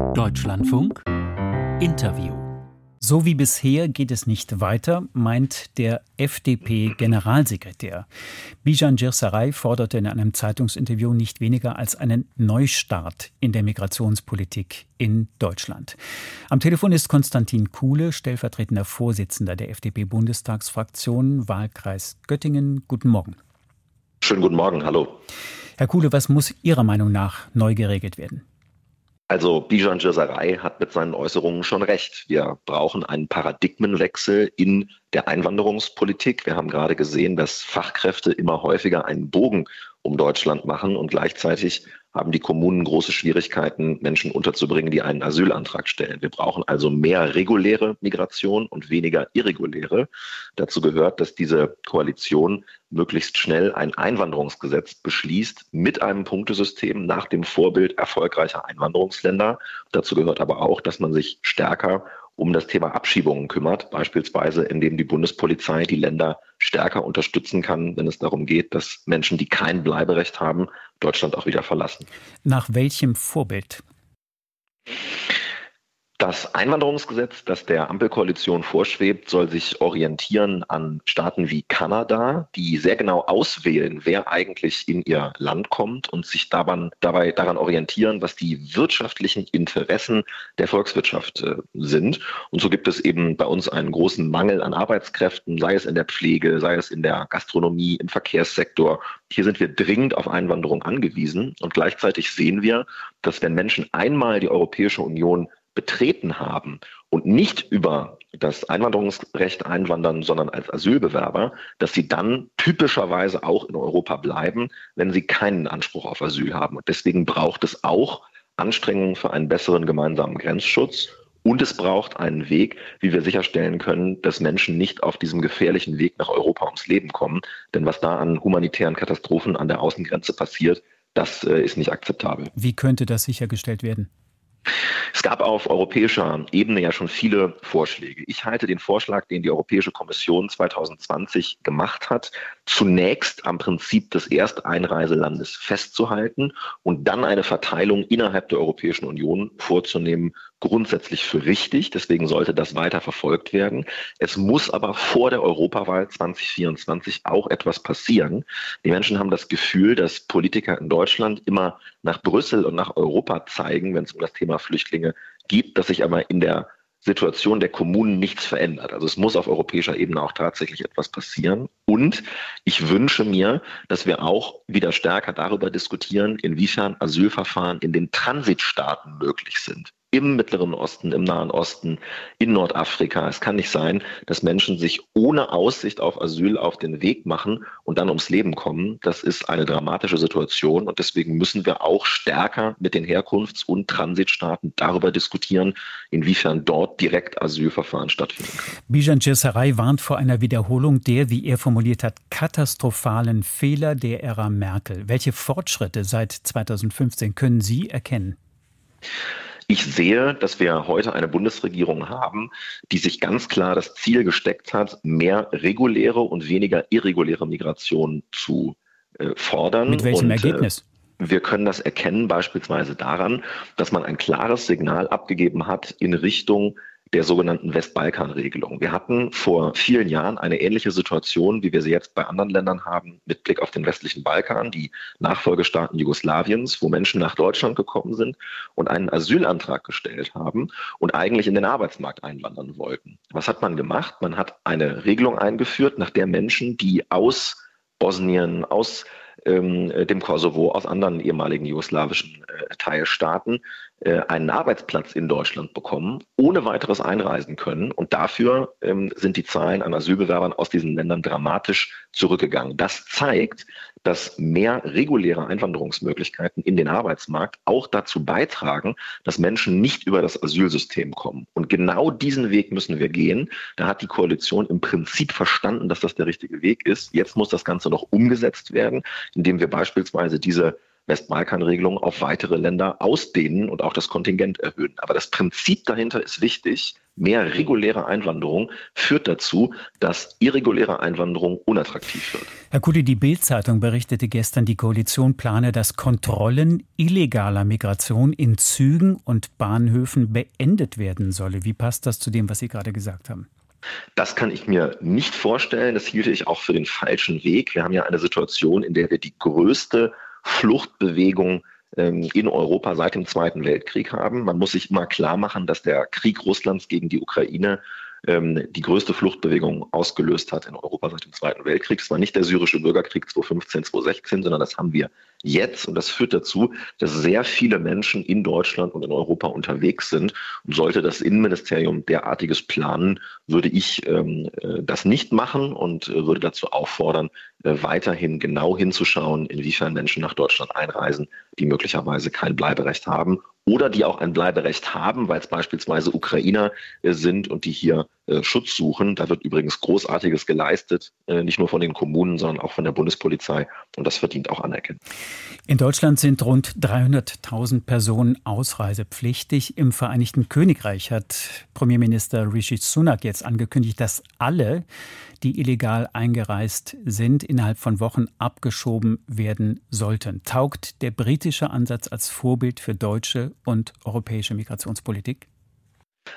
Deutschlandfunk Interview. So wie bisher geht es nicht weiter, meint der FDP-Generalsekretär. Bijan Girsaray forderte in einem Zeitungsinterview nicht weniger als einen Neustart in der Migrationspolitik in Deutschland. Am Telefon ist Konstantin Kuhle, stellvertretender Vorsitzender der FDP-Bundestagsfraktion, Wahlkreis Göttingen. Guten Morgen. Schönen guten Morgen, hallo. Herr Kuhle, was muss Ihrer Meinung nach neu geregelt werden? Also Bijan Jazarei hat mit seinen Äußerungen schon recht. Wir brauchen einen Paradigmenwechsel in der Einwanderungspolitik. Wir haben gerade gesehen, dass Fachkräfte immer häufiger einen Bogen um Deutschland machen und gleichzeitig haben die Kommunen große Schwierigkeiten, Menschen unterzubringen, die einen Asylantrag stellen. Wir brauchen also mehr reguläre Migration und weniger irreguläre. Dazu gehört, dass diese Koalition möglichst schnell ein Einwanderungsgesetz beschließt mit einem Punktesystem nach dem Vorbild erfolgreicher Einwanderungsländer. Dazu gehört aber auch, dass man sich stärker um das Thema Abschiebungen kümmert, beispielsweise indem die Bundespolizei die Länder stärker unterstützen kann, wenn es darum geht, dass Menschen, die kein Bleiberecht haben, Deutschland auch wieder verlassen. Nach welchem Vorbild? Das Einwanderungsgesetz, das der Ampelkoalition vorschwebt, soll sich orientieren an Staaten wie Kanada, die sehr genau auswählen, wer eigentlich in ihr Land kommt und sich daran, dabei daran orientieren, was die wirtschaftlichen Interessen der Volkswirtschaft äh, sind. Und so gibt es eben bei uns einen großen Mangel an Arbeitskräften, sei es in der Pflege, sei es in der Gastronomie, im Verkehrssektor. Hier sind wir dringend auf Einwanderung angewiesen. Und gleichzeitig sehen wir, dass wenn Menschen einmal die Europäische Union betreten haben und nicht über das Einwanderungsrecht einwandern, sondern als Asylbewerber, dass sie dann typischerweise auch in Europa bleiben, wenn sie keinen Anspruch auf Asyl haben. Und deswegen braucht es auch Anstrengungen für einen besseren gemeinsamen Grenzschutz. Und es braucht einen Weg, wie wir sicherstellen können, dass Menschen nicht auf diesem gefährlichen Weg nach Europa ums Leben kommen. Denn was da an humanitären Katastrophen an der Außengrenze passiert, das äh, ist nicht akzeptabel. Wie könnte das sichergestellt werden? Es gab auf europäischer Ebene ja schon viele Vorschläge. Ich halte den Vorschlag, den die Europäische Kommission 2020 gemacht hat, zunächst am Prinzip des Ersteinreiselandes festzuhalten und dann eine Verteilung innerhalb der Europäischen Union vorzunehmen, grundsätzlich für richtig. Deswegen sollte das weiter verfolgt werden. Es muss aber vor der Europawahl 2024 auch etwas passieren. Die Menschen haben das Gefühl, dass Politiker in Deutschland immer nach Brüssel und nach Europa zeigen, wenn es um das Thema Flüchtlinge geht, dass sich aber in der Situation der Kommunen nichts verändert. Also es muss auf europäischer Ebene auch tatsächlich etwas passieren. Und ich wünsche mir, dass wir auch wieder stärker darüber diskutieren, inwiefern Asylverfahren in den Transitstaaten möglich sind im Mittleren Osten, im Nahen Osten, in Nordafrika. Es kann nicht sein, dass Menschen sich ohne Aussicht auf Asyl auf den Weg machen und dann ums Leben kommen. Das ist eine dramatische Situation und deswegen müssen wir auch stärker mit den Herkunfts- und Transitstaaten darüber diskutieren, inwiefern dort direkt Asylverfahren stattfinden können. Bijan Cesarei warnt vor einer Wiederholung der, wie er formuliert hat, katastrophalen Fehler der Ära Merkel. Welche Fortschritte seit 2015 können Sie erkennen? Ich sehe, dass wir heute eine Bundesregierung haben, die sich ganz klar das Ziel gesteckt hat, mehr reguläre und weniger irreguläre Migration zu äh, fordern. Mit welchem und, Ergebnis? Äh, wir können das erkennen beispielsweise daran, dass man ein klares Signal abgegeben hat in Richtung der sogenannten Westbalkan-Regelung. Wir hatten vor vielen Jahren eine ähnliche Situation, wie wir sie jetzt bei anderen Ländern haben, mit Blick auf den westlichen Balkan, die Nachfolgestaaten Jugoslawiens, wo Menschen nach Deutschland gekommen sind und einen Asylantrag gestellt haben und eigentlich in den Arbeitsmarkt einwandern wollten. Was hat man gemacht? Man hat eine Regelung eingeführt, nach der Menschen, die aus Bosnien, aus dem Kosovo, aus anderen ehemaligen jugoslawischen äh, Teilstaaten äh, einen Arbeitsplatz in Deutschland bekommen, ohne weiteres einreisen können. Und dafür ähm, sind die Zahlen an Asylbewerbern aus diesen Ländern dramatisch zurückgegangen. Das zeigt, dass mehr reguläre Einwanderungsmöglichkeiten in den Arbeitsmarkt auch dazu beitragen, dass Menschen nicht über das Asylsystem kommen. Und genau diesen Weg müssen wir gehen. Da hat die Koalition im Prinzip verstanden, dass das der richtige Weg ist. Jetzt muss das Ganze noch umgesetzt werden, indem wir beispielsweise diese Westbalkan-Regelung auf weitere Länder ausdehnen und auch das Kontingent erhöhen. Aber das Prinzip dahinter ist wichtig. Mehr reguläre Einwanderung führt dazu, dass irreguläre Einwanderung unattraktiv wird. Herr Kudi, die Bild-Zeitung berichtete gestern, die Koalition plane, dass Kontrollen illegaler Migration in Zügen und Bahnhöfen beendet werden solle. Wie passt das zu dem, was Sie gerade gesagt haben? Das kann ich mir nicht vorstellen. Das hielte ich auch für den falschen Weg. Wir haben ja eine Situation, in der wir die größte Fluchtbewegung in Europa seit dem Zweiten Weltkrieg haben. Man muss sich immer klar machen, dass der Krieg Russlands gegen die Ukraine ähm, die größte Fluchtbewegung ausgelöst hat in Europa seit dem Zweiten Weltkrieg. Es war nicht der syrische Bürgerkrieg 2015, 2016, sondern das haben wir jetzt. Und das führt dazu, dass sehr viele Menschen in Deutschland und in Europa unterwegs sind. Und sollte das Innenministerium derartiges planen, würde ich ähm, äh, das nicht machen und äh, würde dazu auffordern, weiterhin genau hinzuschauen, inwiefern Menschen nach Deutschland einreisen, die möglicherweise kein Bleiberecht haben oder die auch ein Bleiberecht haben, weil es beispielsweise Ukrainer äh, sind und die hier äh, Schutz suchen. Da wird übrigens Großartiges geleistet, äh, nicht nur von den Kommunen, sondern auch von der Bundespolizei. Und das verdient auch Anerkennung. In Deutschland sind rund 300.000 Personen ausreisepflichtig. Im Vereinigten Königreich hat Premierminister Rishi Sunak jetzt angekündigt, dass alle, die illegal eingereist sind, innerhalb von Wochen abgeschoben werden sollten. Taugt der britische Ansatz als Vorbild für deutsche und europäische Migrationspolitik?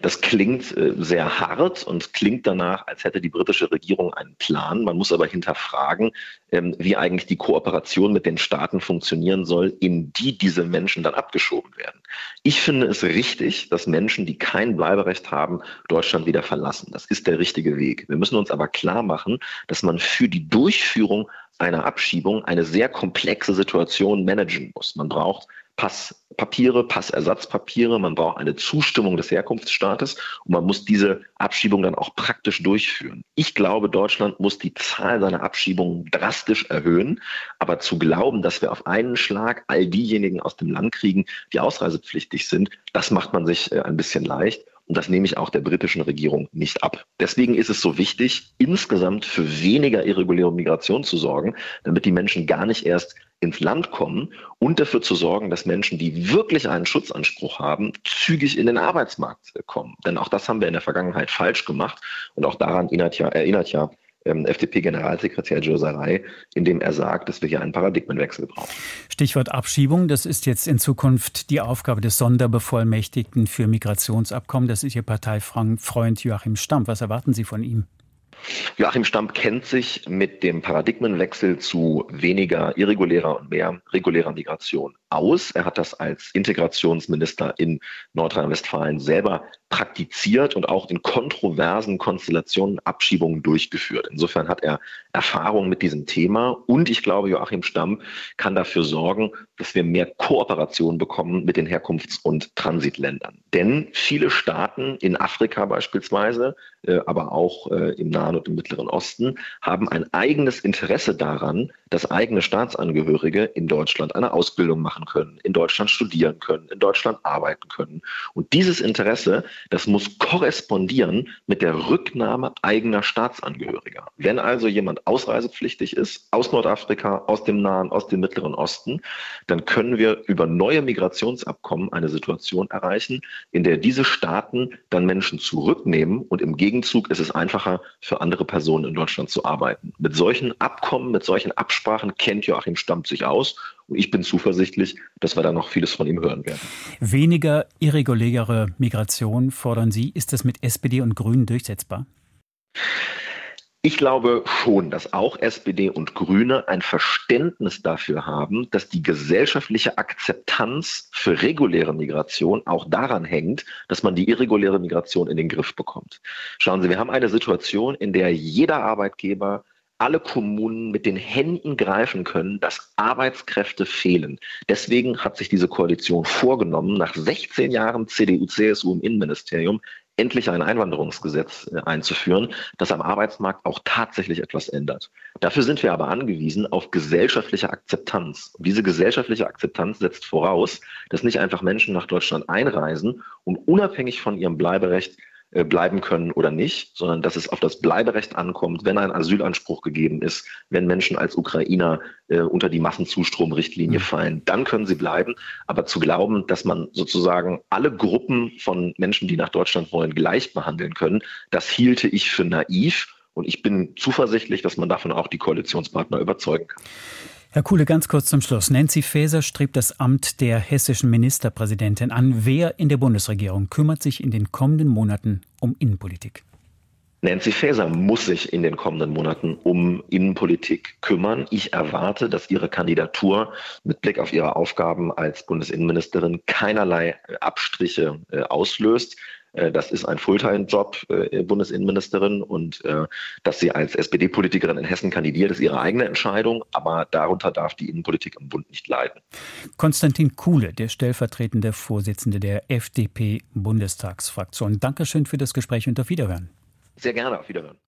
Das klingt äh, sehr hart und klingt danach, als hätte die britische Regierung einen Plan. Man muss aber hinterfragen, ähm, wie eigentlich die Kooperation mit den Staaten funktionieren soll, in die diese Menschen dann abgeschoben werden. Ich finde es richtig, dass Menschen, die kein Bleiberecht haben, Deutschland wieder verlassen. Das ist der richtige Weg. Wir müssen uns aber klar machen, dass man für die Durchführung einer Abschiebung eine sehr komplexe Situation managen muss. Man braucht Passpapiere, Passersatzpapiere, man braucht eine Zustimmung des Herkunftsstaates und man muss diese Abschiebung dann auch praktisch durchführen. Ich glaube, Deutschland muss die Zahl seiner Abschiebungen drastisch erhöhen, aber zu glauben, dass wir auf einen Schlag all diejenigen aus dem Land kriegen, die ausreisepflichtig sind, das macht man sich äh, ein bisschen leicht. Und das nehme ich auch der britischen Regierung nicht ab. Deswegen ist es so wichtig, insgesamt für weniger irreguläre Migration zu sorgen, damit die Menschen gar nicht erst ins Land kommen und dafür zu sorgen, dass Menschen, die wirklich einen Schutzanspruch haben, zügig in den Arbeitsmarkt kommen. Denn auch das haben wir in der Vergangenheit falsch gemacht und auch daran erinnert ja, erinnert ja ähm, FDP-Generalsekretär Joe Sarai, indem er sagt, dass wir hier einen Paradigmenwechsel brauchen. Stichwort Abschiebung, das ist jetzt in Zukunft die Aufgabe des Sonderbevollmächtigten für Migrationsabkommen. Das ist Ihr Parteifreund Joachim Stamm. Was erwarten Sie von ihm? Joachim Stamp kennt sich mit dem Paradigmenwechsel zu weniger irregulärer und mehr regulärer Migration aus. Er hat das als Integrationsminister in Nordrhein-Westfalen selber praktiziert und auch in kontroversen Konstellationen Abschiebungen durchgeführt. Insofern hat er Erfahrung mit diesem Thema und ich glaube, Joachim Stamm kann dafür sorgen, dass wir mehr Kooperation bekommen mit den Herkunfts- und Transitländern. Denn viele Staaten in Afrika beispielsweise, äh, aber auch äh, im Nahen und im Mittleren Osten, haben ein eigenes Interesse daran, dass eigene Staatsangehörige in Deutschland eine Ausbildung machen können, in Deutschland studieren können, in Deutschland arbeiten können. Und dieses Interesse, das muss korrespondieren mit der Rücknahme eigener Staatsangehöriger. Wenn also jemand ausreisepflichtig ist aus Nordafrika, aus dem Nahen, aus dem Mittleren Osten, dann können wir über neue Migrationsabkommen eine Situation erreichen, in der diese Staaten dann Menschen zurücknehmen und im Gegenzug ist es einfacher für andere Personen in Deutschland zu arbeiten. Mit solchen Abkommen, mit solchen Absprachen Absprachen kennt Joachim Stammt sich aus. Und ich bin zuversichtlich, dass wir da noch vieles von ihm hören werden. Weniger irreguläre Migration fordern Sie. Ist das mit SPD und Grünen durchsetzbar? Ich glaube schon, dass auch SPD und Grüne ein Verständnis dafür haben, dass die gesellschaftliche Akzeptanz für reguläre Migration auch daran hängt, dass man die irreguläre Migration in den Griff bekommt. Schauen Sie, wir haben eine Situation, in der jeder Arbeitgeber alle Kommunen mit den Händen greifen können, dass Arbeitskräfte fehlen. Deswegen hat sich diese Koalition vorgenommen, nach 16 Jahren CDU-CSU im Innenministerium endlich ein Einwanderungsgesetz äh, einzuführen, das am Arbeitsmarkt auch tatsächlich etwas ändert. Dafür sind wir aber angewiesen auf gesellschaftliche Akzeptanz. Und diese gesellschaftliche Akzeptanz setzt voraus, dass nicht einfach Menschen nach Deutschland einreisen und unabhängig von ihrem Bleiberecht bleiben können oder nicht, sondern dass es auf das Bleiberecht ankommt, wenn ein Asylanspruch gegeben ist, wenn Menschen als Ukrainer äh, unter die Massenzustromrichtlinie mhm. fallen, dann können sie bleiben. Aber zu glauben, dass man sozusagen alle Gruppen von Menschen, die nach Deutschland wollen, gleich behandeln können, das hielte ich für naiv. Und ich bin zuversichtlich, dass man davon auch die Koalitionspartner überzeugen kann. Herr Kuhle, ganz kurz zum Schluss. Nancy Faeser strebt das Amt der hessischen Ministerpräsidentin an. Wer in der Bundesregierung kümmert sich in den kommenden Monaten um Innenpolitik? Nancy Faeser muss sich in den kommenden Monaten um Innenpolitik kümmern. Ich erwarte, dass ihre Kandidatur mit Blick auf ihre Aufgaben als Bundesinnenministerin keinerlei Abstriche äh, auslöst. Äh, das ist ein Fulltime-Job, äh, Bundesinnenministerin. Und äh, dass sie als SPD-Politikerin in Hessen kandidiert, ist ihre eigene Entscheidung. Aber darunter darf die Innenpolitik im Bund nicht leiden. Konstantin Kuhle, der stellvertretende Vorsitzende der FDP-Bundestagsfraktion. Dankeschön für das Gespräch und auf Wiederhören. Sehr gerne, auf Wiederhören.